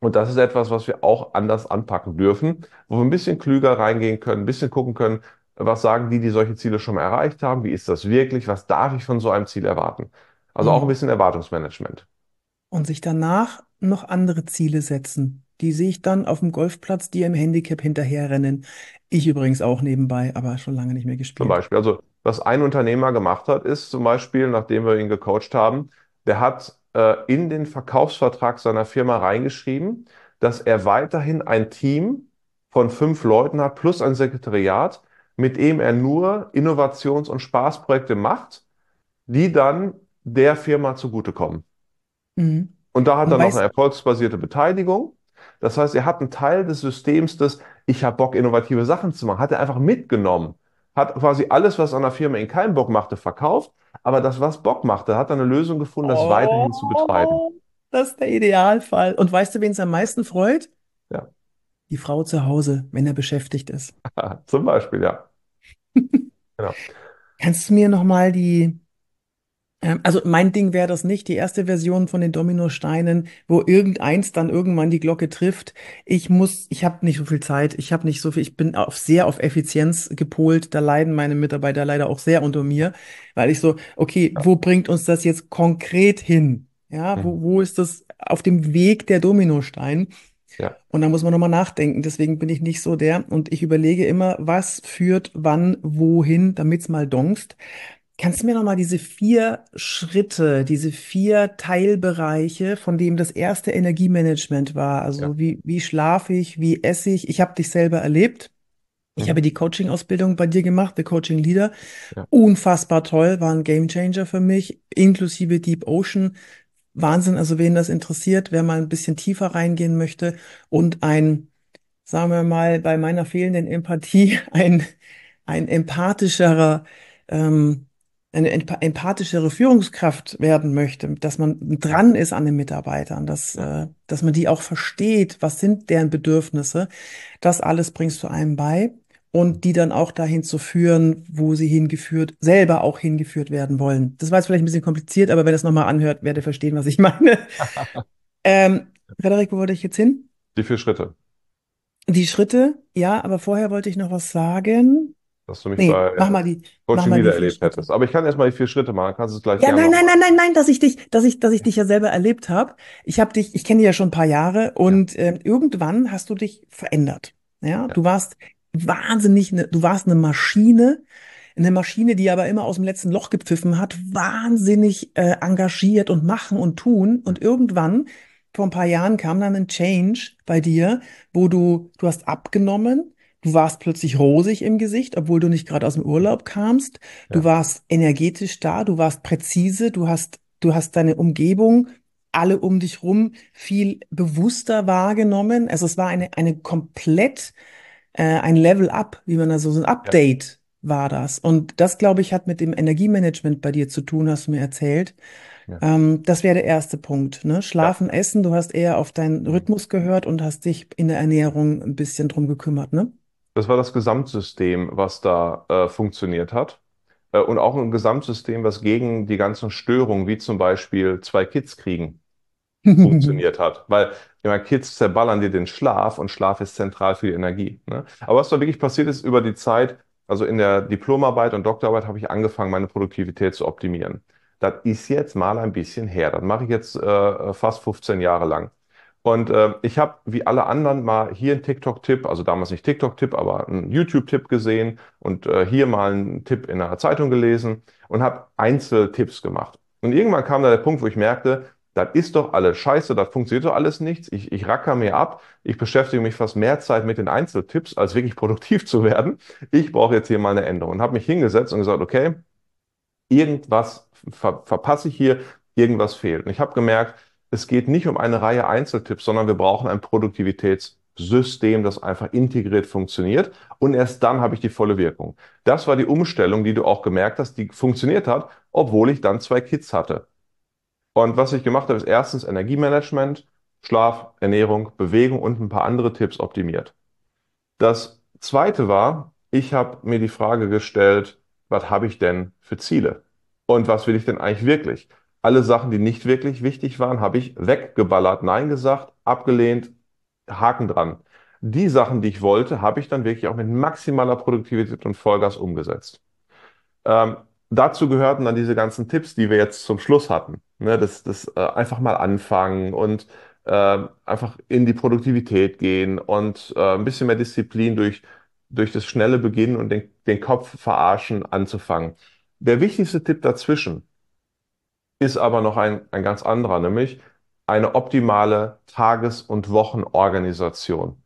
Und das ist etwas, was wir auch anders anpacken dürfen, wo wir ein bisschen klüger reingehen können, ein bisschen gucken können, was sagen die, die solche Ziele schon mal erreicht haben, wie ist das wirklich, was darf ich von so einem Ziel erwarten. Also auch ein Mhm. bisschen Erwartungsmanagement. Und sich danach noch andere Ziele setzen. Die sehe ich dann auf dem Golfplatz, die im Handicap hinterherrennen. Ich übrigens auch nebenbei, aber schon lange nicht mehr Zum gespielt. Beispiel, also was ein Unternehmer gemacht hat, ist zum Beispiel, nachdem wir ihn gecoacht haben, der hat äh, in den Verkaufsvertrag seiner Firma reingeschrieben, dass er weiterhin ein Team von fünf Leuten hat, plus ein Sekretariat, mit dem er nur Innovations- und Spaßprojekte macht, die dann der Firma zugutekommen. Mhm. Und da hat Und er noch weißt, eine erfolgsbasierte Beteiligung. Das heißt, er hat einen Teil des Systems des, ich habe Bock, innovative Sachen zu machen, hat er einfach mitgenommen. Hat quasi alles, was an der Firma ihn keinen Bock machte, verkauft. Aber das, was Bock machte, hat er eine Lösung gefunden, das weiterhin zu betreiben. oh, das ist der Idealfall. Und weißt du, wen es am meisten freut? Ja, Die Frau zu Hause, wenn er beschäftigt ist. zum Beispiel, ja. Genau. Kannst du mir nochmal die, also mein Ding wäre das nicht, die erste Version von den Dominosteinen, wo irgendeins dann irgendwann die Glocke trifft. Ich muss, ich habe nicht so viel Zeit, ich habe nicht so viel, ich bin auf, sehr auf Effizienz gepolt. Da leiden meine Mitarbeiter leider auch sehr unter mir, weil ich so, okay, wo bringt uns das jetzt konkret hin? Ja, wo, Mhm. wo ist das auf dem Weg der Dominostein? Ja. Und da muss man nochmal nachdenken. Deswegen bin ich nicht so der. Und ich überlege immer, was führt wann wohin, damit's mal dongst. Kannst du mir nochmal diese vier Schritte, diese vier Teilbereiche, von dem das erste Energiemanagement war, Ja. also wie, wie schlafe ich, wie esse ich? Ich habe dich selber erlebt. Ich Mhm. habe die Coaching-Ausbildung bei dir gemacht, The Coaching Leader. Ja. Unfassbar toll, war ein Gamechanger für mich, inklusive Deep Ocean. Wahnsinn, also wen das interessiert, wer mal ein bisschen tiefer reingehen möchte und ein, sagen wir mal, bei meiner fehlenden Empathie, ein, ein empathischerer, ähm, eine emp empathischere Führungskraft werden möchte, dass man dran ist an den Mitarbeitern, dass, äh, dass man die auch versteht, was sind deren Bedürfnisse. Das alles bringst du einem bei und die dann auch dahin zu führen, wo sie hingeführt, selber auch hingeführt werden wollen. Das war jetzt vielleicht ein bisschen kompliziert, aber wer das nochmal anhört, werde verstehen, was ich meine. Ähm, Frederik, wo wollte ich jetzt hin? Die vier Schritte, Die Schritte, ja, aber vorher wollte ich noch was sagen. Dass du mich Nee, bei mach mal die, mach Coaching mal die Leader vier erlebt Schritte. hättest. Aber ich kann erstmal die vier Schritte machen, kannst du es gleich Ja, nein, nein, nein, nein, nein, dass ich dich, dass ich, dass ich dich ja selber erlebt habe. Ich habe dich, ich kenne dich ja schon ein paar Jahre Ja, und ähm, irgendwann hast du dich verändert. Ja, ja, du warst wahnsinnig, ne, du warst eine Maschine, eine Maschine, die aber immer aus dem letzten Loch gepfiffen hat, wahnsinnig äh, engagiert und machen und tun. Und irgendwann, vor ein paar Jahren, kam dann ein Change bei dir, wo du, du hast abgenommen. Du warst plötzlich rosig im Gesicht, obwohl du nicht gerade aus dem Urlaub kamst. Du ja, warst energetisch da, du warst präzise, du hast, du hast deine Umgebung, alle um dich rum viel bewusster wahrgenommen. Also es war eine, eine komplett, äh, ein Level up, wie man da so, so ein ja, Update war das. Und das, glaube ich, hat mit dem Energiemanagement bei dir zu tun, hast du mir erzählt. ja, Ähm, das wäre der erste Punkt, ne? ja. Schlafen, Essen, du hast eher auf deinen. Rhythmus gehört und hast dich in der Ernährung ein bisschen drum gekümmert, ne? Das war das Gesamtsystem, was da äh, funktioniert hat. Äh, und auch ein Gesamtsystem, was gegen die ganzen Störungen, wie zum Beispiel zwei Kids kriegen, funktioniert hat. Weil meine, Kids zerballern dir den Schlaf und Schlaf ist zentral für die Energie. Ne? Aber was da wirklich passiert ist über die Zeit, also in der Diplomarbeit und Doktorarbeit habe ich angefangen, meine Produktivität zu optimieren. Das ist jetzt mal ein bisschen her. Das mache ich jetzt äh, fast 15 Jahre lang. Und äh, ich habe wie alle anderen mal hier einen TikTok-Tipp, also damals nicht TikTok-Tipp, aber einen YouTube-Tipp gesehen und äh, hier mal einen Tipp in einer Zeitung gelesen und habe Einzeltipps gemacht. Und irgendwann kam da der Punkt, wo ich merkte, das ist doch alles scheiße, das funktioniert doch alles nichts. Ich, ich racker mir ab, ich beschäftige mich fast mehr Zeit mit den Einzeltipps, als wirklich produktiv zu werden. Ich brauche jetzt hier mal eine Änderung und habe mich hingesetzt und gesagt, okay, irgendwas ver verpasse ich hier, irgendwas fehlt. Und ich habe gemerkt, es geht nicht um eine Reihe Einzeltipps, sondern wir brauchen ein Produktivitätssystem, das einfach integriert funktioniert. Und erst dann habe ich die volle Wirkung. Das war die Umstellung, die du auch gemerkt hast, die funktioniert hat, obwohl ich dann zwei Kids hatte. Und was ich gemacht habe, ist erstens Energiemanagement, Schlaf, Ernährung, Bewegung und ein paar andere Tipps optimiert. Das zweite war, ich habe mir die Frage gestellt, was habe ich denn für Ziele? Und was will ich denn eigentlich wirklich? Alle Sachen, die nicht wirklich wichtig waren, habe ich weggeballert, Nein gesagt, abgelehnt, Haken dran. Die Sachen, die ich wollte, habe ich dann wirklich auch mit maximaler Produktivität und Vollgas umgesetzt. Ähm, dazu gehörten dann diese ganzen Tipps, die wir jetzt zum Schluss hatten. Ne, das das äh, einfach mal anfangen und äh, einfach in die Produktivität gehen und äh, ein bisschen mehr Disziplin durch, durch das schnelle Beginnen und den, den Kopf verarschen anzufangen. Der wichtigste Tipp dazwischen ist aber noch ein, ein ganz anderer, nämlich eine optimale Tages- und Wochenorganisation.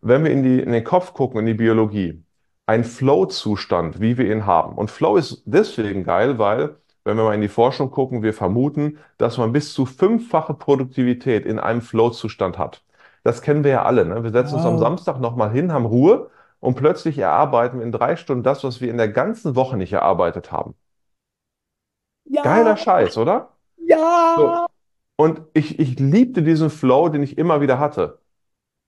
Wenn wir in die, in den Kopf gucken, in die Biologie, ein Flow-Zustand, wie wir ihn haben. Und Flow ist deswegen geil, weil, wenn wir mal in die Forschung gucken, wir vermuten, dass man bis zu fünffache Produktivität in einem Flow-Zustand hat. Das kennen wir ja alle. Ne? Wir setzen uns am Wow. Samstag nochmal hin, haben Ruhe und plötzlich erarbeiten wir in drei Stunden das, was wir in der ganzen Woche nicht erarbeitet haben. Geiler Ja, Scheiß, oder? So. ja. Und ich, ich liebte diesen Flow, den ich immer wieder hatte.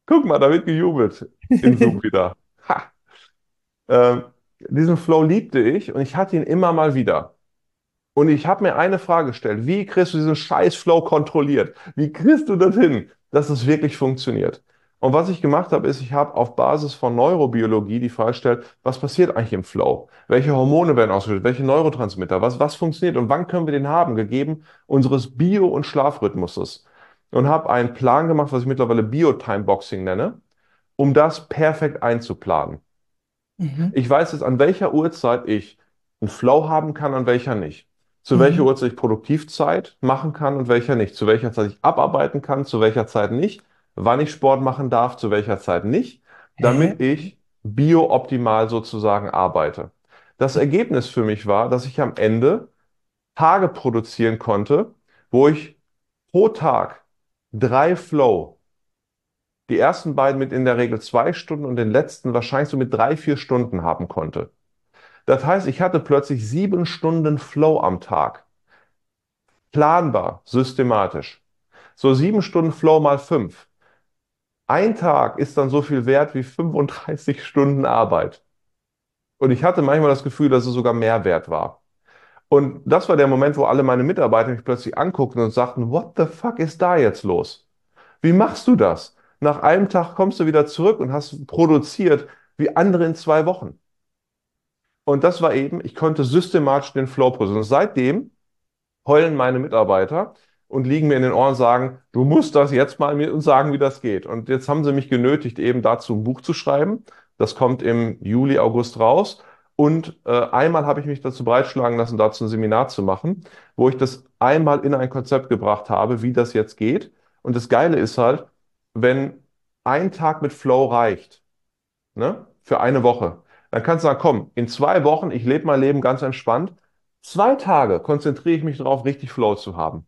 Guck mal, da wird gejubelt in Zoom wieder. Ha. Ähm, diesen Flow liebte ich und ich hatte ihn immer mal wieder. Und ich habe mir eine Frage gestellt. Wie kriegst du diesen scheiß Flow kontrolliert? Wie kriegst du das hin, dass es wirklich funktioniert? Und was ich gemacht habe, ist, ich habe auf Basis von Neurobiologie die Frage gestellt, was passiert eigentlich im Flow? Welche Hormone werden ausgeschüttet? Welche Neurotransmitter? Was, was funktioniert? Und wann können wir den haben, gegeben unseres Bio- und Schlafrhythmuses? Und habe einen Plan gemacht, was ich mittlerweile Bio-Time-Boxing nenne, um das perfekt einzuplanen. Mhm. Ich weiß jetzt, an welcher Uhrzeit ich einen Flow haben kann, an welcher nicht. Zu welcher Mhm. Uhrzeit ich Produktivzeit machen kann und welcher nicht. Zu welcher Zeit ich abarbeiten kann, zu welcher Zeit nicht. Wann ich Sport machen darf, zu welcher Zeit nicht. Hä? Damit ich biooptimal sozusagen arbeite. Das Ergebnis für mich war, dass ich am Ende Tage produzieren konnte, wo ich pro Tag drei Flow, die ersten beiden mit in der Regel zwei Stunden und den letzten wahrscheinlich so mit drei, vier Stunden haben konnte. Das heißt, ich hatte plötzlich sieben Stunden Flow am Tag. Planbar, systematisch. So sieben Stunden Flow mal fünf. Ein Tag ist dann so viel wert wie 35 Stunden Arbeit. Und ich hatte manchmal das Gefühl, dass es sogar mehr wert war. Und das war der Moment, wo alle meine Mitarbeiter mich plötzlich anguckten und sagten, What the fuck ist da jetzt los? Wie machst du das? Nach einem Tag kommst du wieder zurück und hast produziert wie andere in zwei Wochen. Und das war eben, ich konnte systematisch den Flow. Und seitdem heulen meine Mitarbeiter und liegen mir in den Ohren und sagen, du musst das jetzt mal mit uns sagen, wie das geht. Und jetzt haben sie mich genötigt, eben dazu ein Buch zu schreiben. Das kommt im Juli, August raus. Und äh, einmal habe ich mich dazu breitschlagen lassen, dazu ein Seminar zu machen, wo ich das einmal in ein Konzept gebracht habe, wie das jetzt geht. Und das Geile ist halt, wenn ein Tag mit Flow reicht, ne, für eine Woche, dann kannst du sagen, komm, in zwei Wochen, ich lebe mein Leben ganz entspannt. Zwei Tage konzentriere ich mich darauf, richtig Flow zu haben.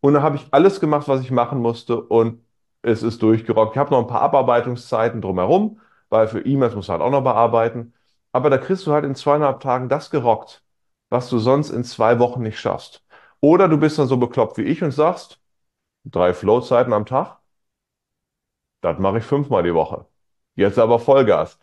Und dann habe ich alles gemacht, was ich machen musste und es ist durchgerockt. Ich habe noch ein paar Abarbeitungszeiten drumherum, weil für E-Mails musst du halt auch noch bearbeiten. Aber da kriegst du halt in zweieinhalb Tagen das gerockt, was du sonst in zwei Wochen nicht schaffst. Oder du bist dann so bekloppt wie ich und sagst, drei Flow-Zeiten am Tag, das mache ich fünfmal die Woche. Jetzt aber Vollgas.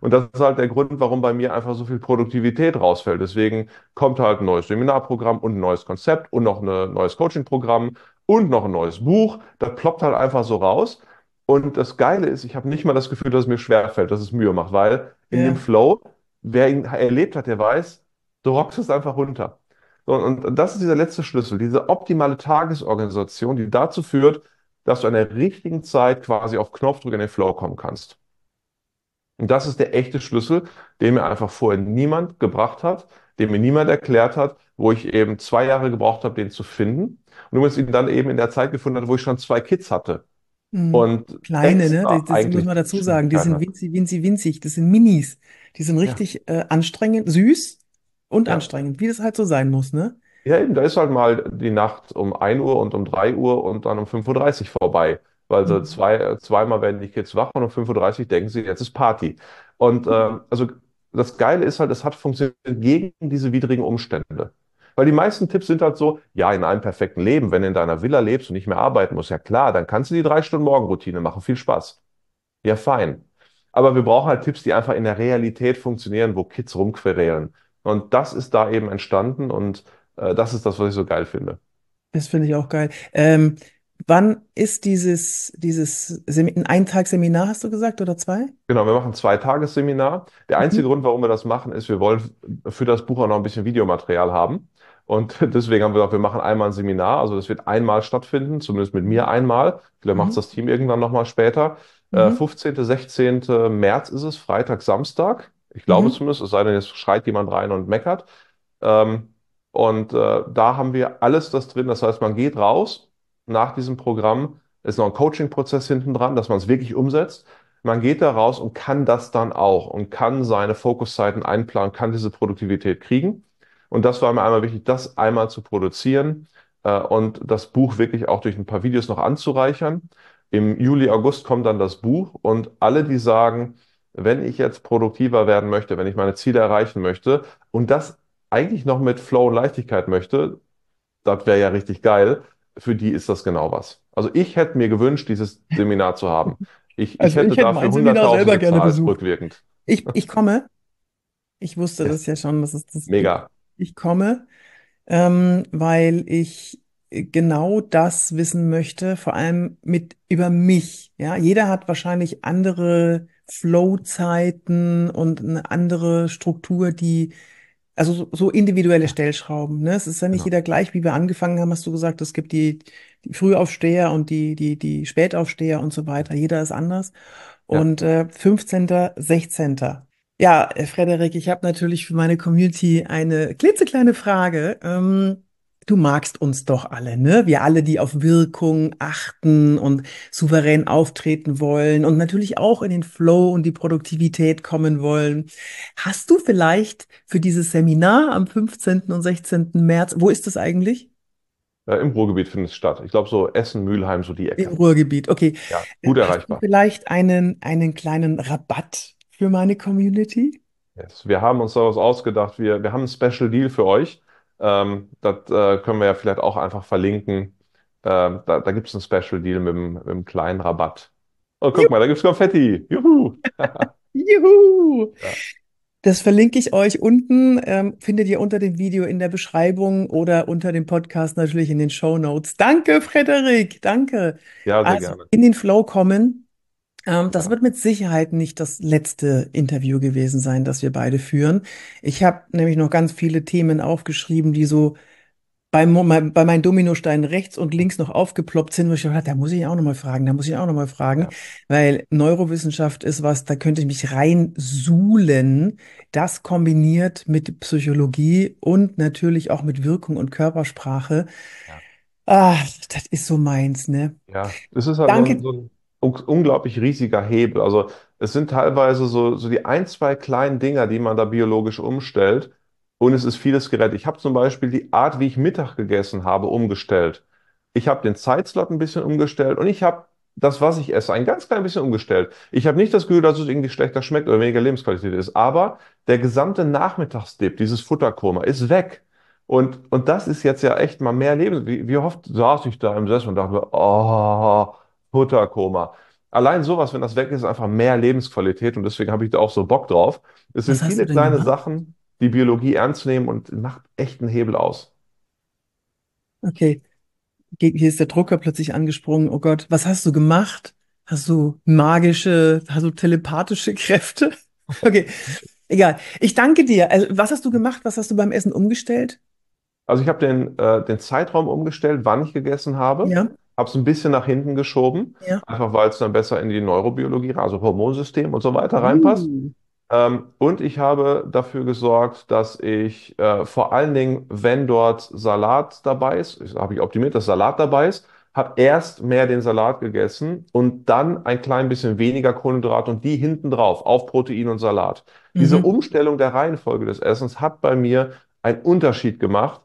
Und das ist halt der Grund, warum bei mir einfach so viel Produktivität rausfällt. Deswegen kommt halt ein neues Seminarprogramm und ein neues Konzept und noch ein neues Coachingprogramm und noch ein neues Buch. Das ploppt halt einfach so raus. Und das Geile ist, ich habe nicht mal das Gefühl, dass es mir schwerfällt, dass es Mühe macht, weil in dem Ja. Flow, wer ihn erlebt hat, der weiß, du rockst es einfach runter. Und, und das ist dieser letzte Schlüssel, diese optimale Tagesorganisation, die dazu führt, dass du in der richtigen Zeit quasi auf Knopfdruck in den Flow kommen kannst. Und das ist der echte Schlüssel, den mir einfach vorher niemand gebracht hat, den mir niemand erklärt hat, wo ich eben zwei Jahre gebraucht habe, den zu finden. Und übrigens ihn dann eben in der Zeit gefunden hat, wo ich schon zwei Kids hatte. Mhm. Und Kleine, ne? Das, das muss man dazu sagen. Die sind winzig, winzig, winzig. Das sind Minis. Die sind Ja, richtig äh, anstrengend, süß und ja. anstrengend, wie das halt so sein muss, ne? Ja, eben, da ist halt mal die Nacht um ein Uhr und um 3 Uhr und dann um fünf Uhr dreißig vorbei. Weil so Mhm. zwei, äh, zweimal werden die Kids wach und um fünf Uhr dreißig denken sie, jetzt ist Party. Und ähm, also das Geile ist halt, es hat funktioniert gegen diese widrigen Umstände. Weil die meisten Tipps sind halt so, ja, in einem perfekten Leben, wenn du in deiner Villa lebst und nicht mehr arbeiten musst, ja klar, dann kannst du die drei Stunden Morgenroutine machen, viel Spaß. Ja, fein. Aber wir brauchen halt Tipps, die einfach in der Realität funktionieren, wo Kids rumquerelen. Und das ist da eben entstanden und äh, das ist das, was ich so geil finde. Das finde ich auch geil. Ähm, wann ist dieses, dieses ein Eintagsseminar, hast du gesagt, oder zwei? Genau, wir machen ein Zweitagesseminar. Der einzige Mhm. Grund, warum wir das machen, ist, wir wollen für das Buch auch noch ein bisschen Videomaterial haben. Und deswegen haben wir gesagt, wir machen einmal ein Seminar. Also das wird einmal stattfinden, zumindest mit mir einmal. Vielleicht macht es Mhm. das Team irgendwann nochmal später. Äh, Mhm. 15., 16. März ist es, Freitag, Samstag. Ich glaube Mhm. zumindest, es sei denn, jetzt schreit jemand rein und meckert. Ähm, und äh, da haben wir alles das drin. Das heißt, man geht raus nach diesem Programm, ist noch ein Coaching-Prozess hinten dran, dass man es wirklich umsetzt. Man geht da raus und kann das dann auch und kann seine Fokuszeiten einplanen, kann diese Produktivität kriegen. Und das war mir einmal wichtig, das einmal zu produzieren äh, und das Buch wirklich auch durch ein paar Videos noch anzureichern. Im Juli, August kommt dann das Buch und alle, die sagen, wenn ich jetzt produktiver werden möchte, wenn ich meine Ziele erreichen möchte und das eigentlich noch mit Flow und Leichtigkeit möchte, das wäre ja richtig geil. Für die ist das genau was. Also ich hätte mir gewünscht, dieses Seminar zu haben. Ich, ich Also hätte ich hätte dafür mein Seminar 100.000 selber gerne gezahlt, besucht. rückwirkend. Ich, ich komme. Ich wusste Ja, das ja schon, dass es das mega. Ich komme. ähm, weil ich genau das wissen möchte, vor allem mit über mich. Ja, jeder hat wahrscheinlich andere Flow-Zeiten und eine andere Struktur, die also so, so individuelle Stellschrauben. Ne? Es ist ja nicht Genau. jeder gleich, wie wir angefangen haben, hast du gesagt, es gibt die, die Frühaufsteher und die, die, die Spätaufsteher und so weiter. Jeder ist anders. Ja. Und äh, 15., 16. Ja, Frederik, ich habe natürlich für meine Community eine klitzekleine Frage. Ähm, du magst uns doch alle, ne? Wir alle, die auf Wirkung achten und souverän auftreten wollen und natürlich auch in den Flow und die Produktivität kommen wollen. Hast du vielleicht für dieses Seminar am 15. und 16. März, wo ist das eigentlich? Äh, im Ruhrgebiet findet es statt. Ich glaube, so Essen, Mülheim, so die Im Ecke. Ruhrgebiet. Okay. Ja, Äh, gut du erreichbar. vielleicht einen, einen kleinen Rabatt für meine Community? Yes. Wir haben uns daraus ausgedacht, wir, wir haben einen Special Deal für euch. Ähm, das äh, können wir ja vielleicht auch einfach verlinken. Ähm, da da gibt es einen Special Deal mit, einem- mit einem kleinen Rabatt. Oh, guck mal, da gibt es Konfetti. Juhu. Juhu! Ja, Das verlinke ich euch unten, ähm, findet ihr unter dem Video in der Beschreibung oder unter dem Podcast natürlich in den Show Notes. Danke, Frederik, danke. ja, sehr Also gerne. in den Flow kommen. Ähm, das wird mit Sicherheit nicht das letzte Interview gewesen sein, das wir beide führen. Ich habe nämlich noch ganz viele Themen aufgeschrieben, die so bei, bei meinen Dominosteinen rechts und links noch aufgeploppt sind, wo ich dachte, da muss ich auch noch mal fragen, da muss ich auch noch mal fragen, ja, weil Neurowissenschaft ist was, da könnte ich mich reinsuhlen, das kombiniert mit Psychologie und natürlich auch mit Wirkung und Körpersprache. ja. Ah, das ist so meins, ne? Ja, es ist halt Danke. so ein unglaublich riesiger Hebel. Also es sind teilweise so, so die ein, zwei kleinen Dinger, die man da biologisch umstellt und es ist vieles gerettet. Ich habe zum Beispiel die Art, wie ich Mittag gegessen habe, umgestellt. Ich habe den Zeitslot ein bisschen umgestellt und ich habe das, was ich esse, ein ganz klein bisschen umgestellt. Ich habe nicht das Gefühl, dass es irgendwie schlechter schmeckt oder weniger Lebensqualität ist, aber der gesamte Nachmittagsdip, dieses Futterkoma, ist weg. Und, und das ist jetzt ja echt mal mehr Leben. Wie, wie oft saß ich da im Sessel und dachte oh, Futterkoma. Allein sowas, wenn das weg ist, ist einfach mehr Lebensqualität und deswegen habe ich da auch so Bock drauf. Es sind Was viele kleine gemacht? Sachen, die Biologie ernst nehmen und macht echt einen Hebel aus. Okay, hier ist der Drucker plötzlich angesprungen. Oh Gott, was hast du gemacht? Hast du magische, hast du telepathische Kräfte? Okay, egal. Ich danke dir. Also, was hast du gemacht? Was hast du beim Essen umgestellt? Also ich habe den, äh, den Zeitraum umgestellt, wann ich gegessen habe. Ja. Habe es ein bisschen nach hinten geschoben, Ja. einfach weil es dann besser in die Neurobiologie, also Hormonsystem und so weiter reinpasst. Uh. Ähm, und ich habe dafür gesorgt, dass ich äh, vor allen Dingen, wenn dort Salat dabei ist, habe ich optimiert, dass Salat dabei ist, habe erst mehr den Salat gegessen und dann ein klein bisschen weniger Kohlenhydrate und die hinten drauf auf Protein und Salat. Diese Mhm. Umstellung der Reihenfolge des Essens hat bei mir einen Unterschied gemacht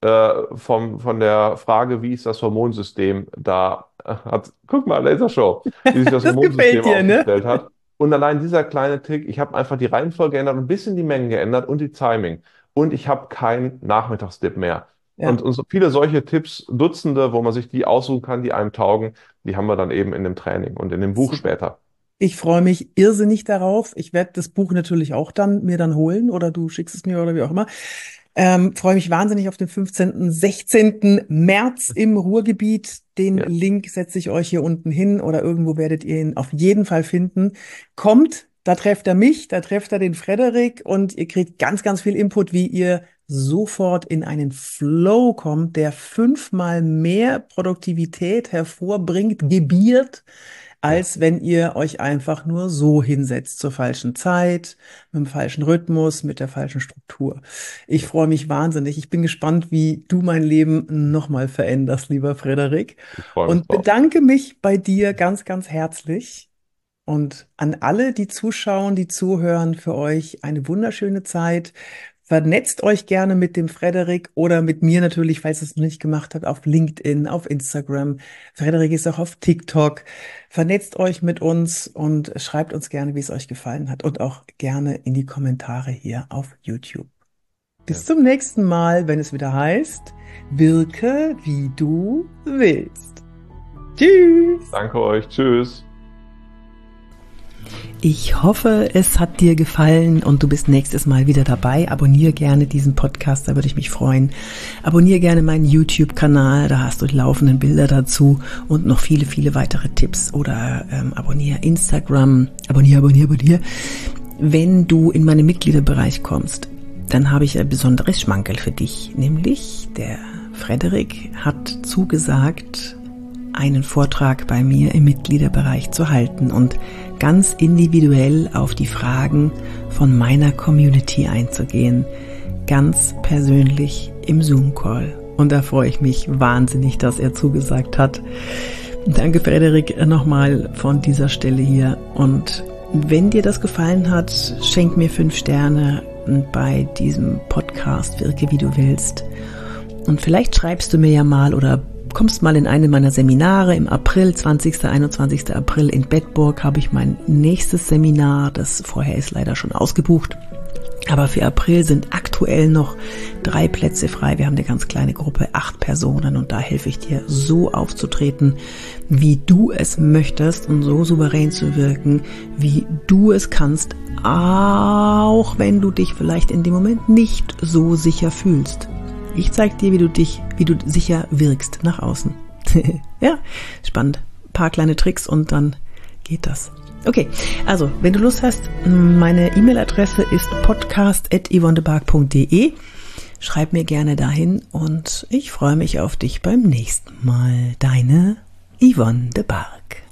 äh, vom, von der Frage, wie ist das Hormonsystem da äh, hat. Guck mal, Lasershow, wie sich das Das Hormonsystem dir, ne? aufgestellt hat. Und allein dieser kleine Trick, ich habe einfach die Reihenfolge geändert und ein bisschen die Mengen geändert und die Timing. Und ich habe keinen Nachmittagsdip mehr. Ja. Und, und so viele solche Tipps, Dutzende, wo man sich die aussuchen kann, die einem taugen, die haben wir dann eben in dem Training und in dem Buch später. Ich freue mich irrsinnig darauf. Ich werde das Buch natürlich auch dann mir dann holen oder du schickst es mir oder wie auch immer. Ähm, freue mich wahnsinnig auf den 15., 16. März im Ruhrgebiet. Den Ja. Link setze ich euch hier unten hin oder irgendwo werdet ihr ihn auf jeden Fall finden. Kommt, da trefft er mich, da trefft er den Frederik und ihr kriegt ganz, ganz viel Input, wie ihr sofort in einen Flow kommt, der fünfmal mehr Produktivität hervorbringt, gebiert, als wenn ihr euch einfach nur so hinsetzt zur falschen Zeit, mit dem falschen Rhythmus, mit der falschen Struktur. Ich freue mich wahnsinnig. Ich bin gespannt, wie du mein Leben nochmal veränderst, lieber Frederik. Und bedanke mich bei dir ganz, ganz herzlich. Und an alle, die zuschauen, die zuhören, für euch eine wunderschöne Zeit. Vernetzt euch gerne mit dem Frederik oder mit mir natürlich, falls ihr es noch nicht gemacht habt, auf LinkedIn, auf Instagram. Frederik ist auch auf TikTok. Vernetzt euch mit uns und schreibt uns gerne, wie es euch gefallen hat und auch gerne in die Kommentare hier auf YouTube. Bis zum nächsten Mal, wenn es wieder heißt, wirke wie du willst. Tschüss! Danke euch. Tschüss. Ich hoffe, es hat dir gefallen und du bist nächstes Mal wieder dabei. Abonniere gerne diesen Podcast, da würde ich mich freuen. Abonniere gerne meinen YouTube-Kanal, da hast du die laufenden Bilder dazu und noch viele, viele weitere Tipps. Oder ähm, abonniere Instagram, abonniere, abonniere, abonniere. Wenn du in meinen Mitgliederbereich kommst, dann habe ich ein besonderes Schmankerl für dich. Nämlich der Frederik hat zugesagt, einen Vortrag bei mir im Mitgliederbereich zu halten und ganz individuell auf die Fragen von meiner Community einzugehen. Ganz persönlich im Zoom-Call. Und da freue ich mich wahnsinnig, dass er zugesagt hat. Danke, Frederik, nochmal von dieser Stelle hier. Und wenn dir das gefallen hat, schenk mir fünf Sterne bei diesem Podcast, wirke wie du willst. Und vielleicht schreibst du mir ja mal oder kommst mal in eine meiner Seminare im April, 20. 21. April in Bedburg habe ich mein nächstes Seminar. Das vorher ist leider schon ausgebucht. Aber für April sind aktuell noch drei Plätze frei. Wir haben eine ganz kleine Gruppe, acht Personen und da helfe ich dir so aufzutreten, wie du es möchtest und so souverän zu wirken, wie du es kannst, auch wenn du dich vielleicht in dem Moment nicht so sicher fühlst. Ich zeig dir, wie du dich, wie du sicher wirkst nach außen. ja, spannend. Ein paar kleine Tricks und dann geht das. Okay, also, wenn du Lust hast, meine E-Mail-Adresse ist podcast.yvonnebark.de. Schreib mir gerne dahin und ich freue mich auf dich beim nächsten Mal. Deine Yvonne de Barg.